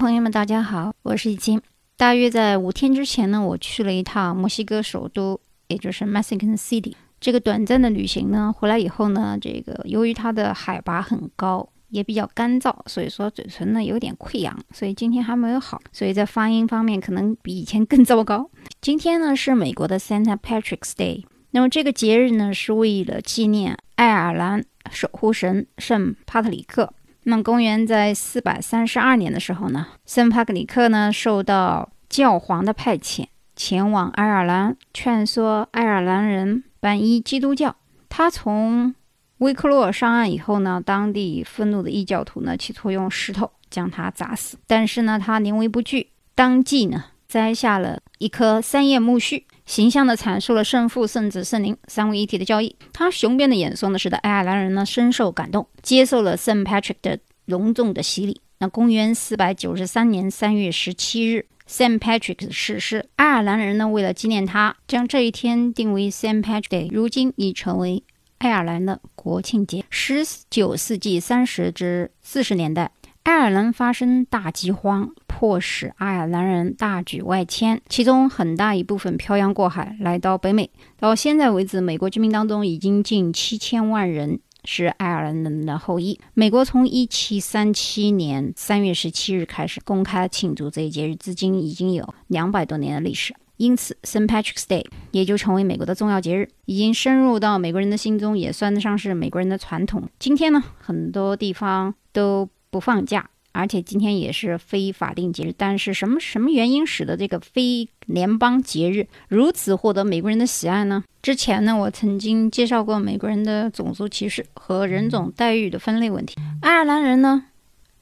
朋友们，大家好，我是易清。大约在五天之前呢，我去了一趟墨西哥首都，也就是 Mexican City。这个短暂的旅行呢，回来以后呢，这个由于它的海拔很高，也比较干燥，所以说嘴唇呢有点溃疡，所以今天还没有好，所以在发音方面可能比以前更糟糕。今天呢是美国的 Santa Patrick's Day，那么这个节日呢是为了纪念爱尔兰守护神圣帕特里克。那么，公元在四百三十二年的时候呢，圣帕克里克呢受到教皇的派遣，前往爱尔兰劝说爱尔兰人皈依基督教。他从威克洛上岸以后呢，当地愤怒的异教徒呢企图用石头将他砸死，但是呢，他临危不惧，当即呢摘下了一棵三叶苜蓿。形象地阐述了圣父、圣子、圣灵三位一体的教义。他雄辩的演说呢，使得爱尔兰人呢深受感动，接受了 Sam Patrick 的隆重的洗礼。那公元四百九十三年三月十七日，，Saint Patrick 逝世。爱尔兰人呢，为了纪念他，将这一天定为 Saint Patrick Day，如今已成为爱尔兰的国庆节。十九世纪三十至四十年代，爱尔兰发生大饥荒。迫使爱尔兰人大举外迁，其中很大一部分漂洋过海来到北美。到现在为止，美国居民当中已经近七千万人是爱尔兰人的后裔。美国从一七三七年三月十七日开始公开庆祝这一节日，至今已经有两百多年的历史。因此，St. Patrick's Day 也就成为美国的重要节日，已经深入到美国人的心中，也算得上是美国人的传统。今天呢，很多地方都不放假。而且今天也是非法定节日，但是什么什么原因使得这个非联邦节日如此获得美国人的喜爱呢？之前呢，我曾经介绍过美国人的种族歧视和人种待遇的分类问题。爱尔兰人呢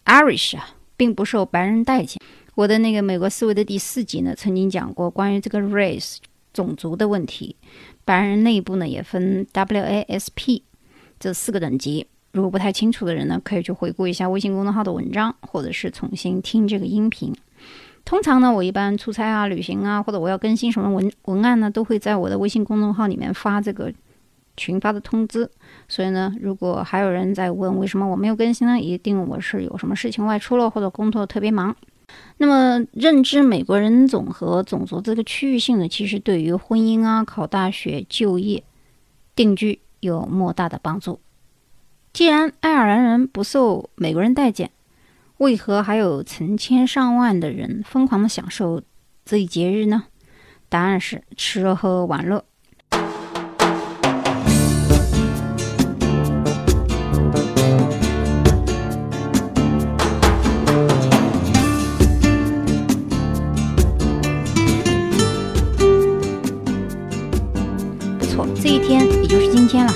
，Irish 啊，并不受白人待见。我的那个美国思维的第四集呢，曾经讲过关于这个 race 种族的问题。白人内部呢，也分 WASP 这四个等级。如果不太清楚的人呢，可以去回顾一下微信公众号的文章，或者是重新听这个音频。通常呢，我一般出差啊、旅行啊，或者我要更新什么文文案呢，都会在我的微信公众号里面发这个群发的通知。所以呢，如果还有人在问为什么我没有更新呢，一定我是有什么事情外出了，或者工作特别忙。那么，认知美国人种和种族这个区域性呢，其实对于婚姻啊、考大学、就业、定居有莫大的帮助。既然爱尔兰人不受美国人待见，为何还有成千上万的人疯狂的享受这一节日呢？答案是吃喝玩乐。不错，这一天也就是今天了。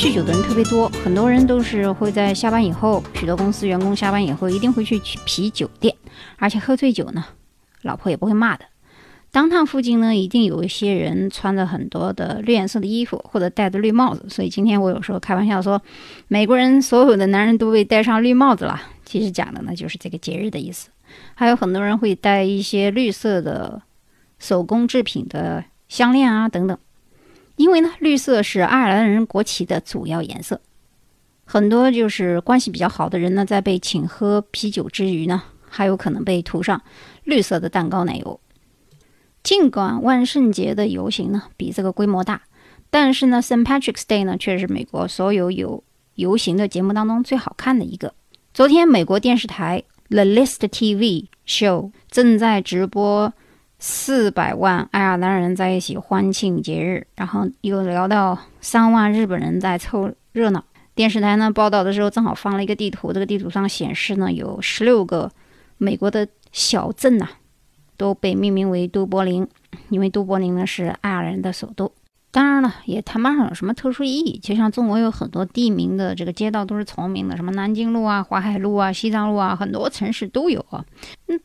酗酒的人特别多，很多人都是会在下班以后，许多公司员工下班以后一定会去啤酒店，而且喝醉酒呢，老婆也不会骂的。当趟附近呢，一定有一些人穿着很多的绿颜色的衣服，或者戴着绿帽子。所以今天我有时候开玩笑说，美国人所有的男人都被戴上绿帽子了。其实讲的呢，就是这个节日的意思。还有很多人会戴一些绿色的手工制品的项链啊，等等。因为呢，绿色是爱尔兰人国旗的主要颜色。很多就是关系比较好的人呢，在被请喝啤酒之余呢，还有可能被涂上绿色的蛋糕奶油。尽管万圣节的游行呢比这个规模大，但是呢，St. Patrick's Day 呢却是美国所有有游行的节目当中最好看的一个。昨天，美国电视台 The List TV Show 正在直播。四百万爱尔兰人在一起欢庆节日，然后又聊到三万日本人在凑热闹。电视台呢报道的时候正好放了一个地图，这个地图上显示呢有十六个美国的小镇呐都被命名为都柏林，因为都柏林呢是爱尔兰的首都。当然了，也谈不上有什么特殊意义。就像中国有很多地名的这个街道都是重名的，什么南京路啊、淮海路啊、西藏路啊，很多城市都有啊。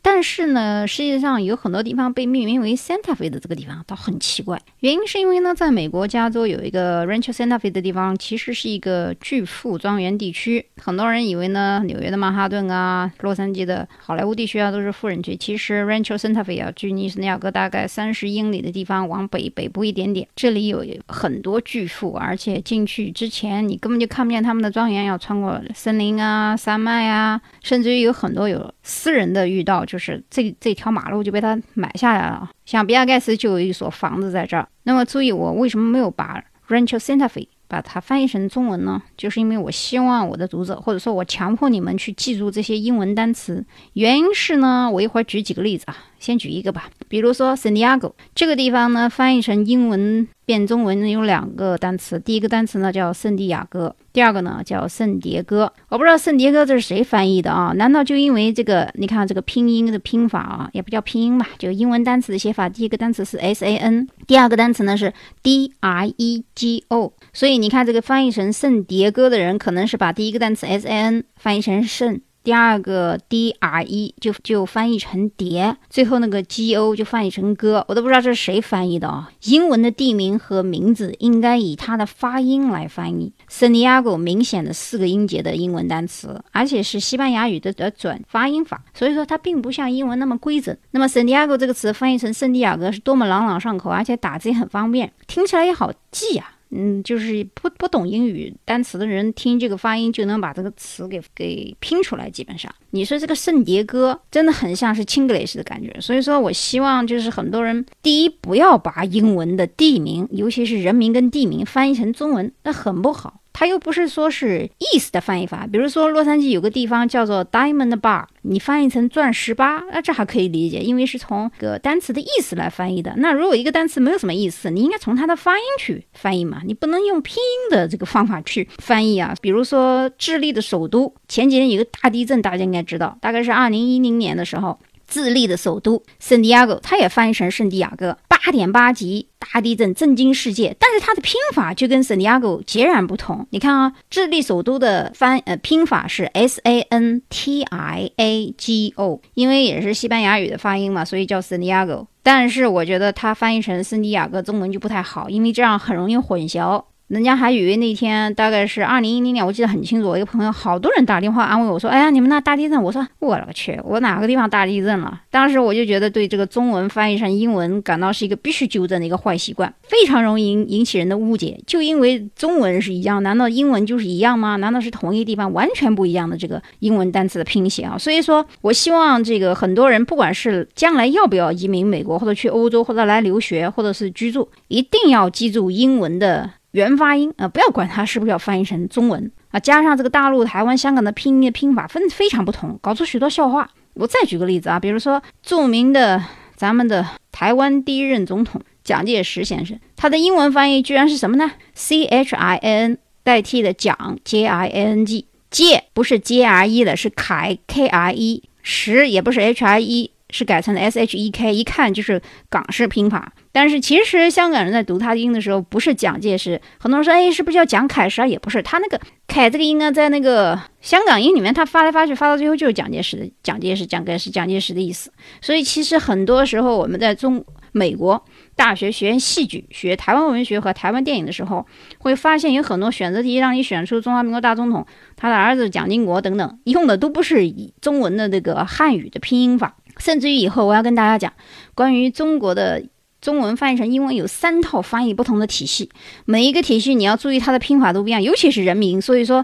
但是呢，世界上有很多地方被命名为 Santa Fe 的这个地方倒很奇怪，原因是因为呢，在美国加州有一个 Rancho Santa Fe 的地方，其实是一个巨富庄园地区。很多人以为呢，纽约的曼哈顿啊，洛杉矶的好莱坞地区啊，都是富人区。其实 Rancho Santa Fe 啊，距尼斯尼亚哥大概三十英里的地方，往北北部一点点，这里有有很多巨富，而且进去之前你根本就看不见他们的庄园，要穿过森林啊、山脉啊，甚至于有很多有私人的御道，就是这这条马路就被他买下来了。像比尔盖茨就有一所房子在这儿。那么注意，我为什么没有把 Rancho Santa Fe 把它翻译成中文呢？就是因为我希望我的读者，或者说我强迫你们去记住这些英文单词。原因是呢，我一会儿举几个例子啊。先举一个吧，比如说圣地亚哥这个地方呢，翻译成英文变中文有两个单词，第一个单词呢叫圣地亚哥，第二个呢叫圣迭戈。我不知道圣迭戈这是谁翻译的啊？难道就因为这个？你看这个拼音的拼法啊，也不叫拼音吧，就英文单词的写法。第一个单词是 S A N，第二个单词呢是 D R E G O，所以你看这个翻译成圣迭戈的人，可能是把第一个单词 S A N 翻译成圣。第二个 D R E 就就翻译成蝶，最后那个 G O 就翻译成歌，我都不知道这是谁翻译的啊。英文的地名和名字应该以它的发音来翻译。圣地亚哥明显的四个音节的英文单词，而且是西班牙语的的准发音法，所以说它并不像英文那么规整。那么圣地亚哥这个词翻译成圣地亚哥是多么朗朗上口，而且打字也很方便，听起来也好记啊。嗯，就是不不懂英语单词的人听这个发音就能把这个词给给拼出来。基本上，你说这个圣迭戈真的很像是 Chinglish 的感觉。所以说我希望就是很多人，第一不要把英文的地名，尤其是人名跟地名翻译成中文，那很不好。它又不是说是意思的翻译法，比如说洛杉矶有个地方叫做 Diamond Bar，你翻译成钻石吧，那这还可以理解，因为是从个单词的意思来翻译的。那如果一个单词没有什么意思，你应该从它的发音去翻译嘛，你不能用拼音的这个方法去翻译啊。比如说智利的首都前几年有个大地震，大家应该知道，大概是二零一零年的时候。智利的首都圣地亚哥，它也翻译成圣地亚哥，八点八级大地震震惊世界。但是它的拼法就跟圣地亚哥截然不同。你看啊，智利首都的翻呃拼法是 S A N T I A G O，因为也是西班牙语的发音嘛，所以叫圣地亚哥。但是我觉得它翻译成圣地亚哥中文就不太好，因为这样很容易混淆。人家还以为那天大概是二零一零年，我记得很清楚。我一个朋友，好多人打电话安慰我说：“哎呀，你们那大地震。”我说：“我勒个去，我哪个地方大地震了？”当时我就觉得对这个中文翻译成英文感到是一个必须纠正的一个坏习惯，非常容易引引起人的误解。就因为中文是一样，难道英文就是一样吗？难道是同一个地方完全不一样的这个英文单词的拼写啊？所以说我希望这个很多人，不管是将来要不要移民美国，或者去欧洲，或者来留学，或者是居住，一定要记住英文的。原发音啊，不要管它是不是要翻译成中文啊，加上这个大陆、台湾、香港的拼音的拼法分非常不同，搞出许多笑话。我再举个例子啊，比如说著名的咱们的台湾第一任总统蒋介石先生，他的英文翻译居然是什么呢？C H I N 代替的蒋 J I N G，介不是 J R E 的，是凯 K R E，石也不是 H I E，是改成了 S H E K，一看就是港式拼法。但是其实香港人在读他的音的时候，不是蒋介石。很多人说，哎，是不是叫蒋凯石啊？也不是，他那个“凯”这个音呢，在那个香港音里面，他发来发去，发到最后就是蒋介石的蒋介石、蒋介石、蒋介石的意思。所以其实很多时候我们在中美国大学学戏剧、学台湾文学和台湾电影的时候，会发现有很多选择题让你选出中华民国大总统他的儿子蒋经国等等，用的都不是以中文的这个汉语的拼音法。甚至于以后我要跟大家讲关于中国的。中文翻译成英文有三套翻译不同的体系，每一个体系你要注意它的拼法都不一样，尤其是人名。所以说，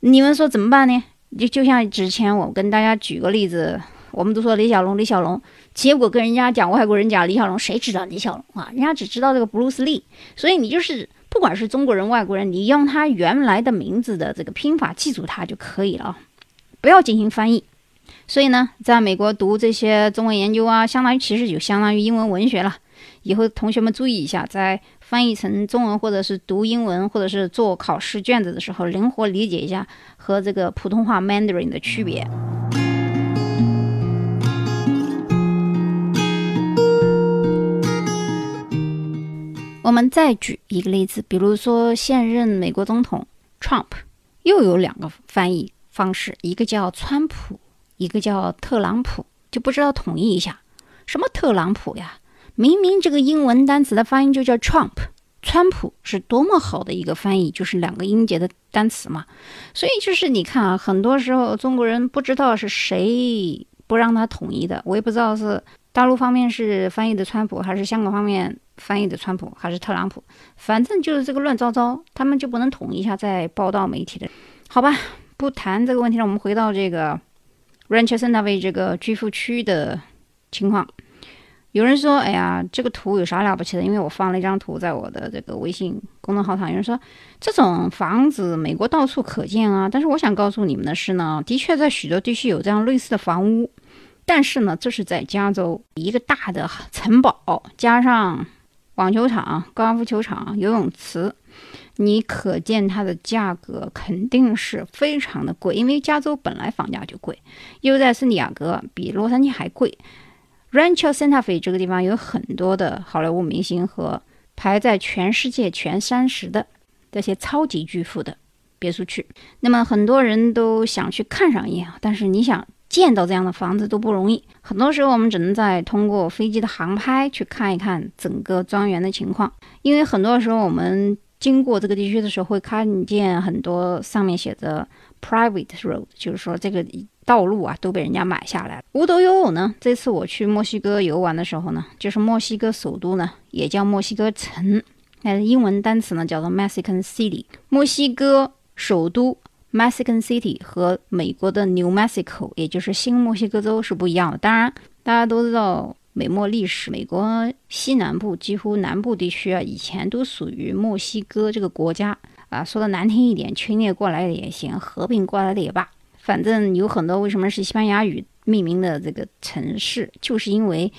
你们说怎么办呢？就就像之前我跟大家举个例子，我们都说李小龙，李小龙，结果跟人家讲外国人讲李小龙，谁知道李小龙啊？人家只知道这个 Bruce Lee。所以你就是不管是中国人、外国人，你用他原来的名字的这个拼法记住它就可以了啊，不要进行翻译。所以呢，在美国读这些中文研究啊，相当于其实就相当于英文文学了。以后同学们注意一下，在翻译成中文或者是读英文或者是做考试卷子的时候，灵活理解一下和这个普通话 Mandarin 的区别。我们再举一个例子，比如说现任美国总统 Trump 又有两个翻译方式，一个叫川普，一个叫特朗普。就不知道统一一下，什么特朗普呀？明明这个英文单词的发音就叫 Trump，川普是多么好的一个翻译，就是两个音节的单词嘛。所以就是你看啊，很多时候中国人不知道是谁不让他统一的，我也不知道是大陆方面是翻译的川普，还是香港方面翻译的川普，还是特朗普，反正就是这个乱糟糟，他们就不能统一一下再报道媒体的，好吧？不谈这个问题了，我们回到这个。Rancho Santa Fe 这个居富区的情况，有人说：“哎呀，这个图有啥了不起的？”因为我放了一张图在我的这个微信公众号上。有人说：“这种房子美国到处可见啊。”但是我想告诉你们的是呢，的确在许多地区有这样类似的房屋，但是呢，这是在加州一个大的城堡，加上网球场、高尔夫球场、游泳池。你可见它的价格肯定是非常的贵，因为加州本来房价就贵，又在圣地亚哥，比洛杉矶还贵。Rancho Santa Fe 这个地方有很多的好莱坞明星和排在全世界前三十的这些超级巨富的别墅区，那么很多人都想去看上一眼，但是你想见到这样的房子都不容易，很多时候我们只能在通过飞机的航拍去看一看整个庄园的情况，因为很多时候我们。经过这个地区的时候，会看见很多上面写着 private road，就是说这个道路啊都被人家买下来了。无独有偶呢，这次我去墨西哥游玩的时候呢，就是墨西哥首都呢也叫墨西哥城，那英文单词呢叫做 Mexican City。墨西哥首都 Mexican City 和美国的 New Mexico，也就是新墨西哥州是不一样的。当然，大家都知道。美墨历史，美国西南部几乎南部地区啊，以前都属于墨西哥这个国家啊。说的难听一点，侵略过来的也行，合并过来的也罢，反正有很多为什么是西班牙语命名的这个城市，就是因为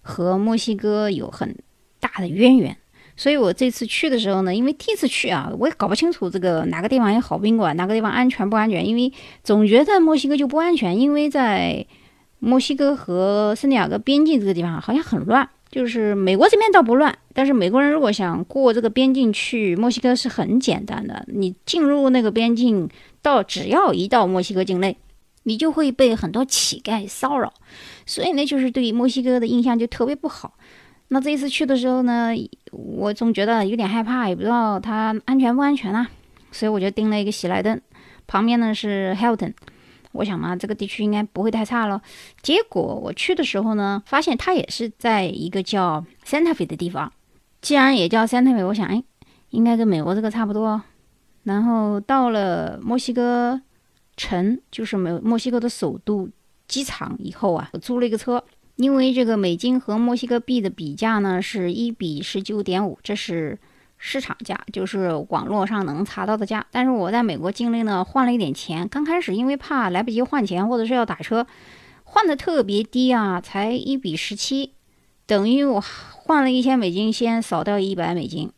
和墨西哥有很大的渊源。所以我这次去的时候呢，因为第一次去啊，我也搞不清楚这个哪个地方有好宾馆，哪个地方安全不安全，因为总觉得墨西哥就不安全，因为在。墨西哥和圣地亚哥边境这个地方好像很乱，就是美国这边倒不乱，但是美国人如果想过这个边境去墨西哥是很简单的，你进入那个边境到只要一到墨西哥境内，你就会被很多乞丐骚扰，所以呢，就是对墨西哥的印象就特别不好。那这一次去的时候呢，我总觉得有点害怕，也不知道它安全不安全啊，所以我就订了一个喜来登，旁边呢是 Hilton。我想嘛，这个地区应该不会太差了。结果我去的时候呢，发现它也是在一个叫 Santa Fe 的地方。既然也叫 Santa Fe，我想，哎，应该跟美国这个差不多。然后到了墨西哥城，就是美墨西哥的首都机场以后啊，我租了一个车，因为这个美金和墨西哥币的比价呢是一比十九点五，这是。市场价就是网络上能查到的价，但是我在美国境内呢换了一点钱。刚开始因为怕来不及换钱，或者是要打车，换的特别低啊，才一比十七，等于我换了一千美金，先扫掉一百美金。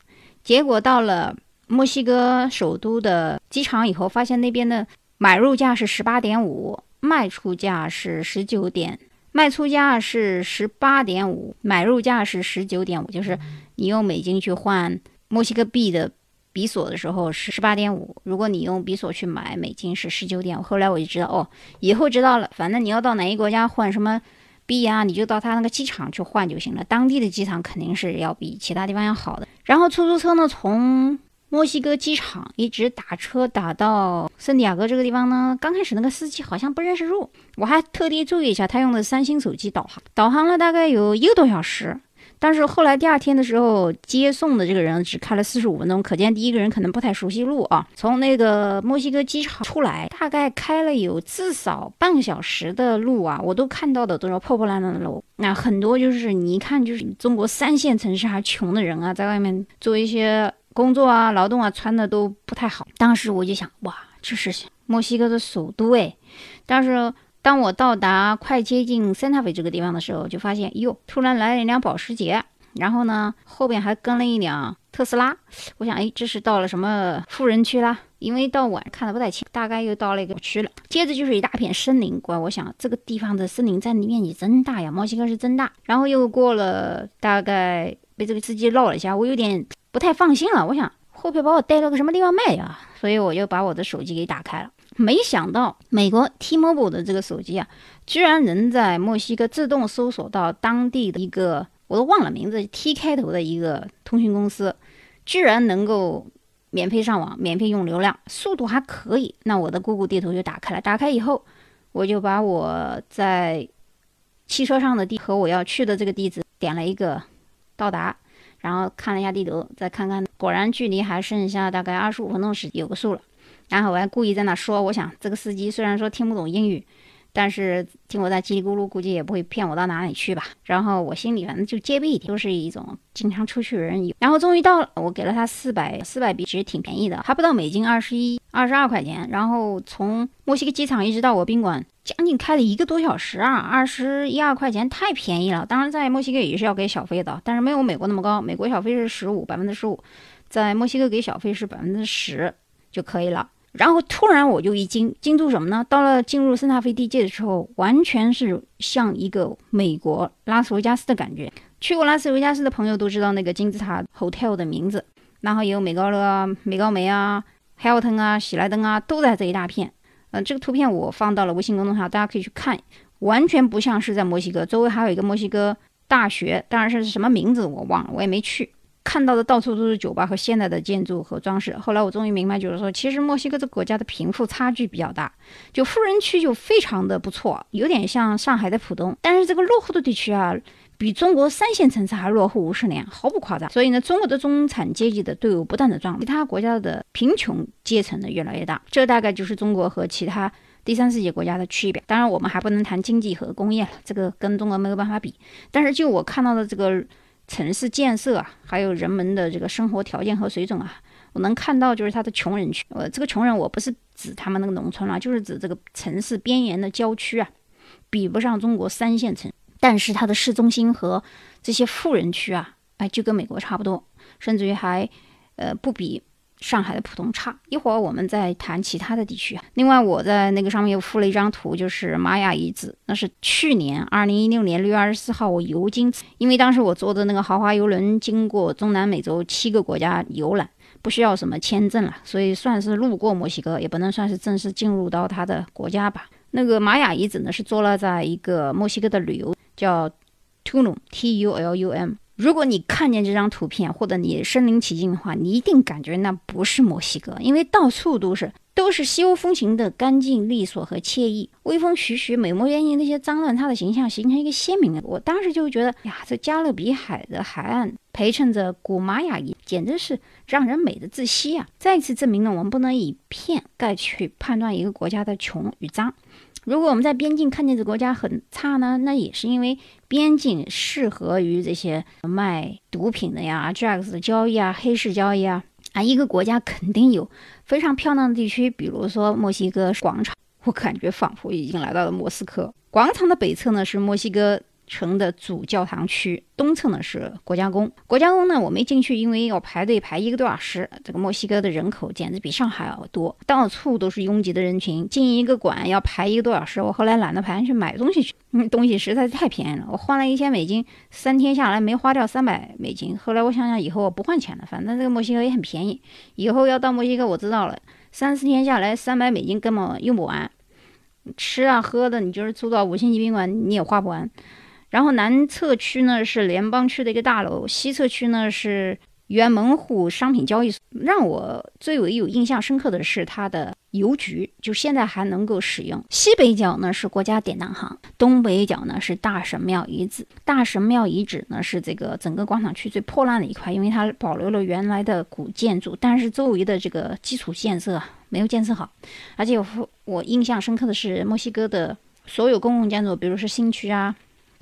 结果到了墨西哥首都的机场以后，发现那边的买入价是十八点五，卖出价是十九点，卖出价是十八点五，买入价是十九点五，就是你用美金去换。墨西哥币的比索的时候是十八点五，如果你用比索去买美金是十九点五。后来我就知道，哦，以后知道了，反正你要到哪一国家换什么币啊，你就到他那个机场去换就行了。当地的机场肯定是要比其他地方要好的。然后出租车呢，从墨西哥机场一直打车打到圣地亚哥这个地方呢，刚开始那个司机好像不认识路，我还特地注意一下，他用的三星手机导航，导航了大概有一个多小时。但是后来第二天的时候，接送的这个人只开了四十五分钟，可见第一个人可能不太熟悉路啊。从那个墨西哥机场出来，大概开了有至少半个小时的路啊，我都看到的都是破破烂烂的楼，那很多就是你一看就是中国三线城市还穷的人啊，在外面做一些工作啊、劳动啊，穿的都不太好。当时我就想，哇，这是墨西哥的首都哎，但是。当我到达快接近 Santa Fe 这个地方的时候，就发现哟，突然来了一辆保时捷，然后呢，后边还跟了一辆特斯拉。我想，哎，这是到了什么富人区啦？因为到晚看的不太清，大概又到了一个区了。接着就是一大片森林，怪我想这个地方的森林占地面积真大呀，墨西哥是真大。然后又过了大概被这个司机绕了一下，我有点不太放心了。我想会不会把我带到个什么地方卖呀？所以我就把我的手机给打开了。没想到美国 T-Mobile 的这个手机啊，居然能在墨西哥自动搜索到当地的一个我都忘了名字 T 开头的一个通讯公司，居然能够免费上网、免费用流量，速度还可以。那我的 Google 地图就打开了，打开以后，我就把我在汽车上的地和我要去的这个地址点了一个到达，然后看了一下地图，再看看，果然距离还剩下大概二十五分钟时，有个数了。然后我还故意在那说，我想这个司机虽然说听不懂英语，但是听我在叽里咕噜，估计也不会骗我到哪里去吧。然后我心里反正就戒备一点，都是一种经常出去人。然后终于到了，我给了他四百，四百币其实挺便宜的，还不到美金二十一、二十二块钱。然后从墨西哥机场一直到我宾馆，将近开了一个多小时啊，二十一二块钱太便宜了。当然在墨西哥也是要给小费的，但是没有美国那么高，美国小费是十五，百分之十五，在墨西哥给小费是百分之十就可以了。然后突然我就一惊，惊住什么呢？到了进入圣塔菲地界的时候，完全是像一个美国拉斯维加斯的感觉。去过拉斯维加斯的朋友都知道那个金字塔 hotel 的名字，然后也有美高乐啊、美高梅啊、Hilton 啊、喜来登啊，都在这一大片。嗯，这个图片我放到了微信公众号，大家可以去看，完全不像是在墨西哥。周围还有一个墨西哥大学，当然是什么名字我忘了，我也没去。看到的到处都是酒吧和现代的建筑和装饰。后来我终于明白，就是说，其实墨西哥这个国家的贫富差距比较大，就富人区就非常的不错，有点像上海的浦东。但是这个落后的地区啊，比中国三线城市还落后五十年，毫不夸张。所以呢，中国的中产阶级的队伍不断的壮大，其他国家的贫穷阶层呢越来越大。这大概就是中国和其他第三世界国家的区别。当然，我们还不能谈经济和工业了，这个跟中国没有办法比。但是就我看到的这个。城市建设啊，还有人们的这个生活条件和水准啊，我能看到就是它的穷人区。呃，这个穷人我不是指他们那个农村了，就是指这个城市边缘的郊区啊，比不上中国三线城。但是它的市中心和这些富人区啊，哎，就跟美国差不多，甚至于还呃不比。上海的普通差，一会儿我们再谈其他的地区。另外，我在那个上面又附了一张图，就是玛雅遗址，那是去年二零一六年六月二十四号我游经，因为当时我坐的那个豪华游轮经过中南美洲七个国家游览，不需要什么签证了，所以算是路过墨西哥，也不能算是正式进入到他的国家吧。那个玛雅遗址呢，是坐落在一个墨西哥的旅游叫 Tulum，T U L U M。如果你看见这张图片，或者你身临其境的话，你一定感觉那不是墨西哥，因为到处都是都是西欧风情的干净利索和惬意，微风徐徐，美墨边境那些脏乱差的形象形成一个鲜明的。我当时就觉得呀，这加勒比海的海岸陪衬着古玛雅遗，简直是让人美的窒息啊！再次证明了我们不能以片概去判断一个国家的穷与脏。如果我们在边境看见这国家很差呢，那也是因为边境适合于这些卖毒品的呀、drugs 的交易啊、黑市交易啊。啊，一个国家肯定有非常漂亮的地区，比如说墨西哥广场，我感觉仿佛已经来到了莫斯科。广场的北侧呢是墨西哥。城的主教堂区东侧呢是国家宫，国家宫呢我没进去，因为要排队排一个多小时。这个墨西哥的人口简直比上海要多，到处都是拥挤的人群，进一个馆要排一个多小时。我后来懒得排，去买东西去，因为东西实在是太便宜了。我换了一千美金，三天下来没花掉三百美金。后来我想想，以后我不换钱了，反正这个墨西哥也很便宜。以后要到墨西哥，我知道了，三四天下来三百美金根本用不完，吃啊喝的，你就是住到五星级宾馆你也花不完。然后南侧区呢是联邦区的一个大楼，西侧区呢是原门户商品交易所。让我最为有印象深刻的是它的邮局，就现在还能够使用。西北角呢是国家典当行，东北角呢是大神庙遗址。大神庙遗址呢是这个整个广场区最破烂的一块，因为它保留了原来的古建筑，但是周围的这个基础建设没有建设好。而且我我印象深刻的是墨西哥的所有公共建筑，比如说新区啊。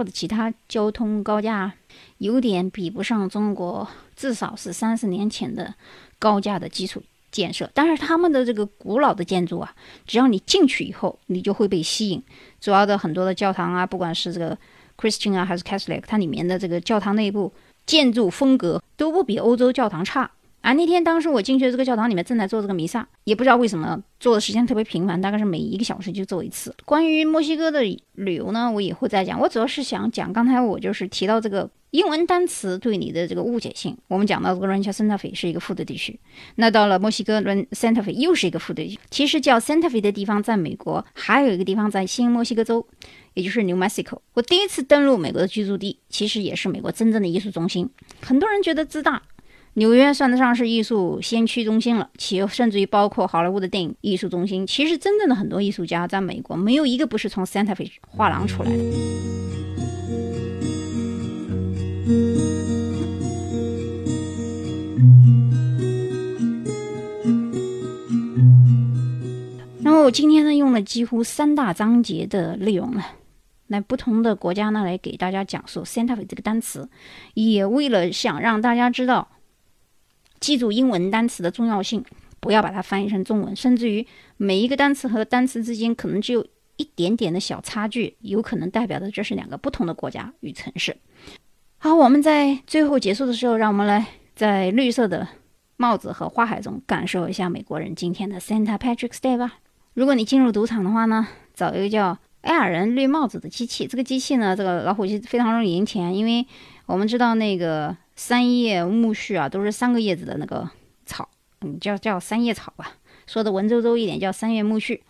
或者其他交通高架，有点比不上中国，至少是三十年前的高架的基础建设。但是他们的这个古老的建筑啊，只要你进去以后，你就会被吸引。主要的很多的教堂啊，不管是这个 Christian 啊还是 Catholic，它里面的这个教堂内部建筑风格都不比欧洲教堂差。啊，那天当时我进去这个教堂里面正在做这个弥撒，也不知道为什么做的时间特别频繁，大概是每一个小时就做一次。关于墨西哥的旅游呢，我以后再讲。我主要是想讲，刚才我就是提到这个英文单词对你的这个误解性，我们讲到这个 Rancho Santa Fe 是一个富的地区，那到了墨西哥 Rancho Santa Fe 又是一个富的地区。其实叫 Santa Fe 的地方在美国还有一个地方在新墨西哥州，也就是 New Mexico。我第一次登陆美国的居住地，其实也是美国真正的艺术中心。很多人觉得自大，纽约算得上是艺术先驱中心了，其甚至于包括好莱坞的电影艺术中心。其实真正的很多艺术家在美国没有一个不是从 Santa Fe 画廊出来的。然后我今天呢，用了几乎三大章节的内容呢，来不同的国家呢，来给大家讲述 Santa Fe 这个单词，也为了想让大家知道，记住英文单词的重要性，不要把它翻译成中文，甚至于每一个单词和单词之间可能只有一点点的小差距，有可能代表的这是两个不同的国家与城市。好，我们在最后结束的时候，让我们来在绿色的帽子和花海中感受一下美国人今天的 Santa Patrick's Day 吧。如果你进入赌场的话呢，找一个叫埃尔人绿帽子的机器。这个机器呢，这个老虎机非常容易赢钱，因为我们知道那个三叶苜蓿啊，都是三个叶子的那个草，嗯，叫叫三叶草吧，说的文绉绉一点叫三叶苜蓿。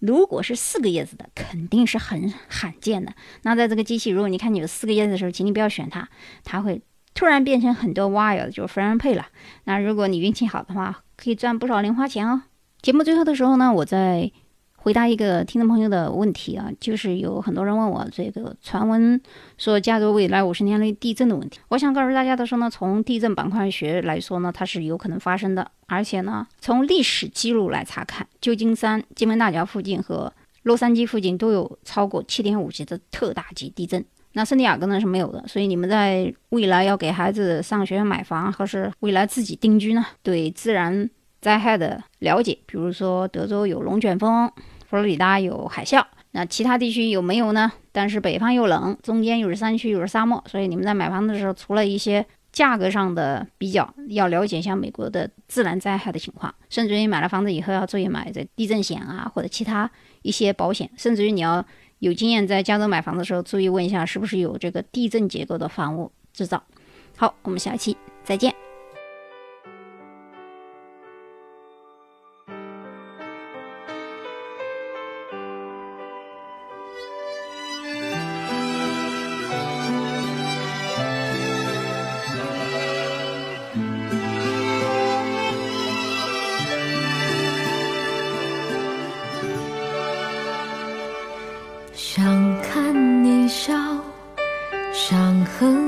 如果是四个叶子的，肯定是很罕见的。那在这个机器，如果你看你有四个叶子的时候，请你不要选它，它会突然变成很多 wild，就是非常配了。那如果你运气好的话，可以赚不少零花钱哦。节目最后的时候呢，我在。回答一个听众朋友的问题啊，就是有很多人问我这个传闻说加州未来五十年内地震的问题。我想告诉大家的是呢，从地震板块学来说呢，它是有可能发生的，而且呢，从历史记录来查看，旧金山、金门大桥附近和洛杉矶附近都有超过七点五级的特大级地震。那圣地亚哥呢是没有的，所以你们在未来要给孩子上学、买房，或是未来自己定居呢，对自然。灾害的了解，比如说德州有龙卷风，佛罗里达有海啸，那其他地区有没有呢？但是北方又冷，中间又是山区又是沙漠，所以你们在买房的时候，除了一些价格上的比较，要了解一下美国的自然灾害的情况，甚至于买了房子以后要注意买这地震险啊，或者其他一些保险，甚至于你要有经验在加州买房的时候，注意问一下是不是有这个地震结构的房屋制造。好，我们下期再见。想看你笑想和